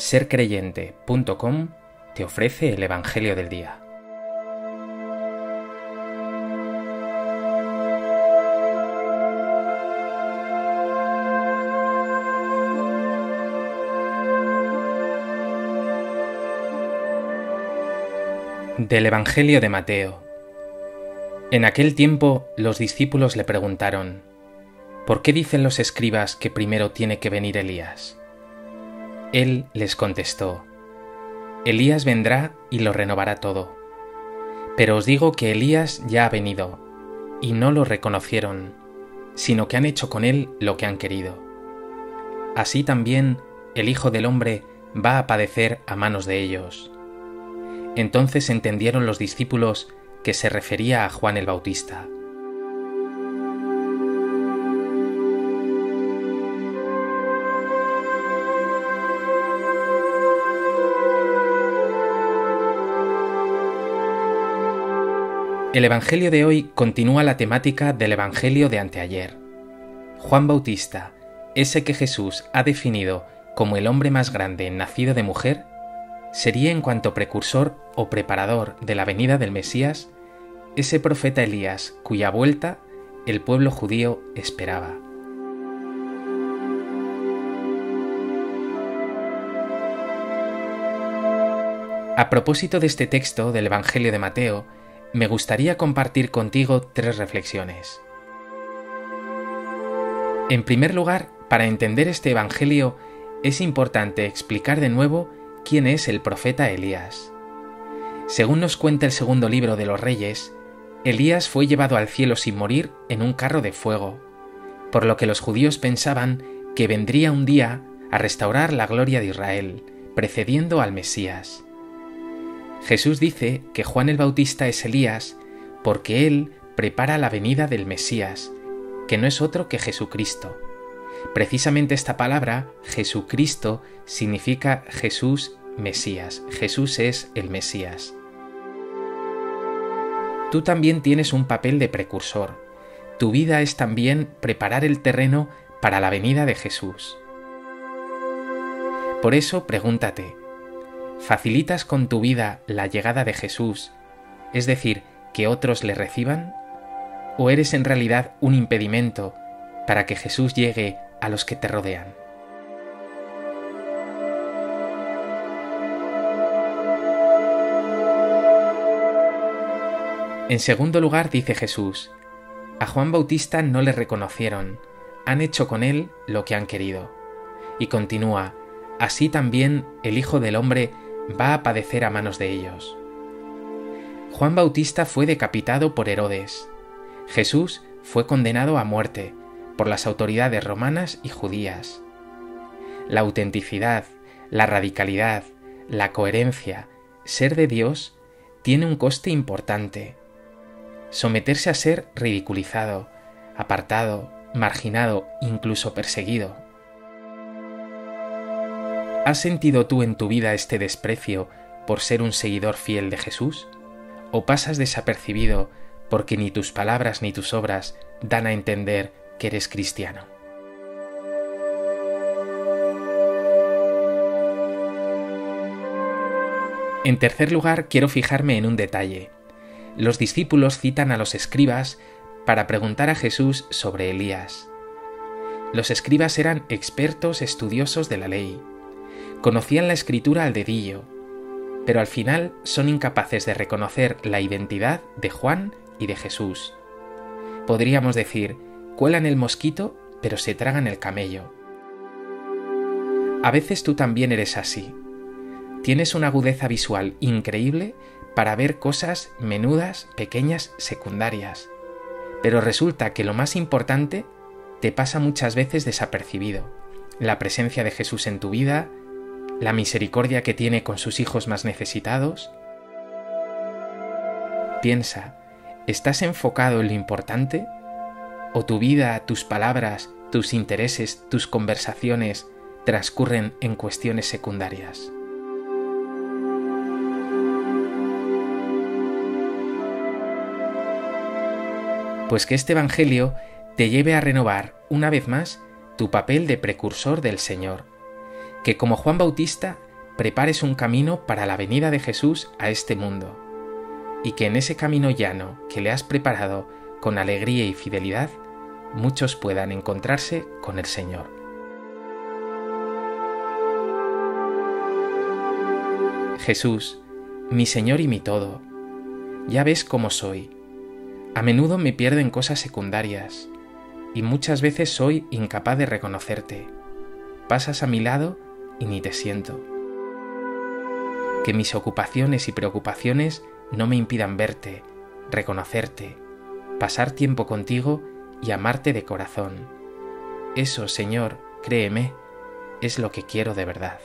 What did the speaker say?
sercreyente.com te ofrece el Evangelio del Día. Del Evangelio de Mateo. En aquel tiempo los discípulos le preguntaron, ¿Por qué dicen los escribas que primero tiene que venir Elías? Él les contestó, Elías vendrá y lo renovará todo. Pero os digo que Elías ya ha venido, y no lo reconocieron, sino que han hecho con él lo que han querido. Así también el Hijo del Hombre va a padecer a manos de ellos. Entonces entendieron los discípulos que se refería a Juan el Bautista. El Evangelio de hoy continúa la temática del Evangelio de anteayer. Juan Bautista, ese que Jesús ha definido como el hombre más grande nacido de mujer, sería en cuanto precursor o preparador de la venida del Mesías, ese profeta Elías cuya vuelta el pueblo judío esperaba. A propósito de este texto del Evangelio de Mateo, me gustaría compartir contigo tres reflexiones. En primer lugar, para entender este Evangelio es importante explicar de nuevo quién es el profeta Elías. Según nos cuenta el segundo libro de los Reyes, Elías fue llevado al cielo sin morir en un carro de fuego, por lo que los judíos pensaban que vendría un día a restaurar la gloria de Israel, precediendo al Mesías. Jesús dice que Juan el Bautista es Elías porque él prepara la venida del Mesías, que no es otro que Jesucristo. Precisamente esta palabra, Jesucristo, significa Jesús Mesías. Jesús es el Mesías. Tú también tienes un papel de precursor. Tu vida es también preparar el terreno para la venida de Jesús. Por eso pregúntate, ¿Facilitas con tu vida la llegada de Jesús, es decir, que otros le reciban? ¿O eres en realidad un impedimento para que Jesús llegue a los que te rodean? En segundo lugar dice Jesús, a Juan Bautista no le reconocieron, han hecho con él lo que han querido. Y continúa, así también el Hijo del Hombre va a padecer a manos de ellos. Juan Bautista fue decapitado por Herodes. Jesús fue condenado a muerte por las autoridades romanas y judías. La autenticidad, la radicalidad, la coherencia, ser de Dios, tiene un coste importante. Someterse a ser ridiculizado, apartado, marginado, incluso perseguido. ¿Has sentido tú en tu vida este desprecio por ser un seguidor fiel de Jesús? ¿O pasas desapercibido porque ni tus palabras ni tus obras dan a entender que eres cristiano? En tercer lugar, quiero fijarme en un detalle. Los discípulos citan a los escribas para preguntar a Jesús sobre Elías. Los escribas eran expertos estudiosos de la ley, conocían la escritura al dedillo, pero al final son incapaces de reconocer la identidad de Juan y de Jesús. Podríamos decir, cuelan el mosquito, pero se tragan el camello. A veces tú también eres así. Tienes una agudeza visual increíble para ver cosas menudas, pequeñas, secundarias. Pero resulta que lo más importante te pasa muchas veces desapercibido. La presencia de Jesús en tu vida, la misericordia que tiene con sus hijos más necesitados? Piensa, ¿estás enfocado en lo importante? ¿O tu vida, tus palabras, tus intereses, tus conversaciones transcurren en cuestiones secundarias? Pues que este Evangelio te lleve a renovar una vez más tu papel de precursor del Señor que como Juan Bautista prepares un camino para la venida de Jesús a este mundo, y que en ese camino llano que le has preparado con alegría y fidelidad, muchos puedan encontrarse con el Señor. Jesús, mi Señor y mi todo, ya ves cómo soy. A menudo me pierdo en cosas secundarias y muchas veces soy incapaz de reconocerte. Pasas a mi lado y ni te siento. Que mis ocupaciones y preocupaciones no me impidan verte, reconocerte, pasar tiempo contigo y amarte de corazón. Eso, Señor, créeme, es lo que quiero de verdad.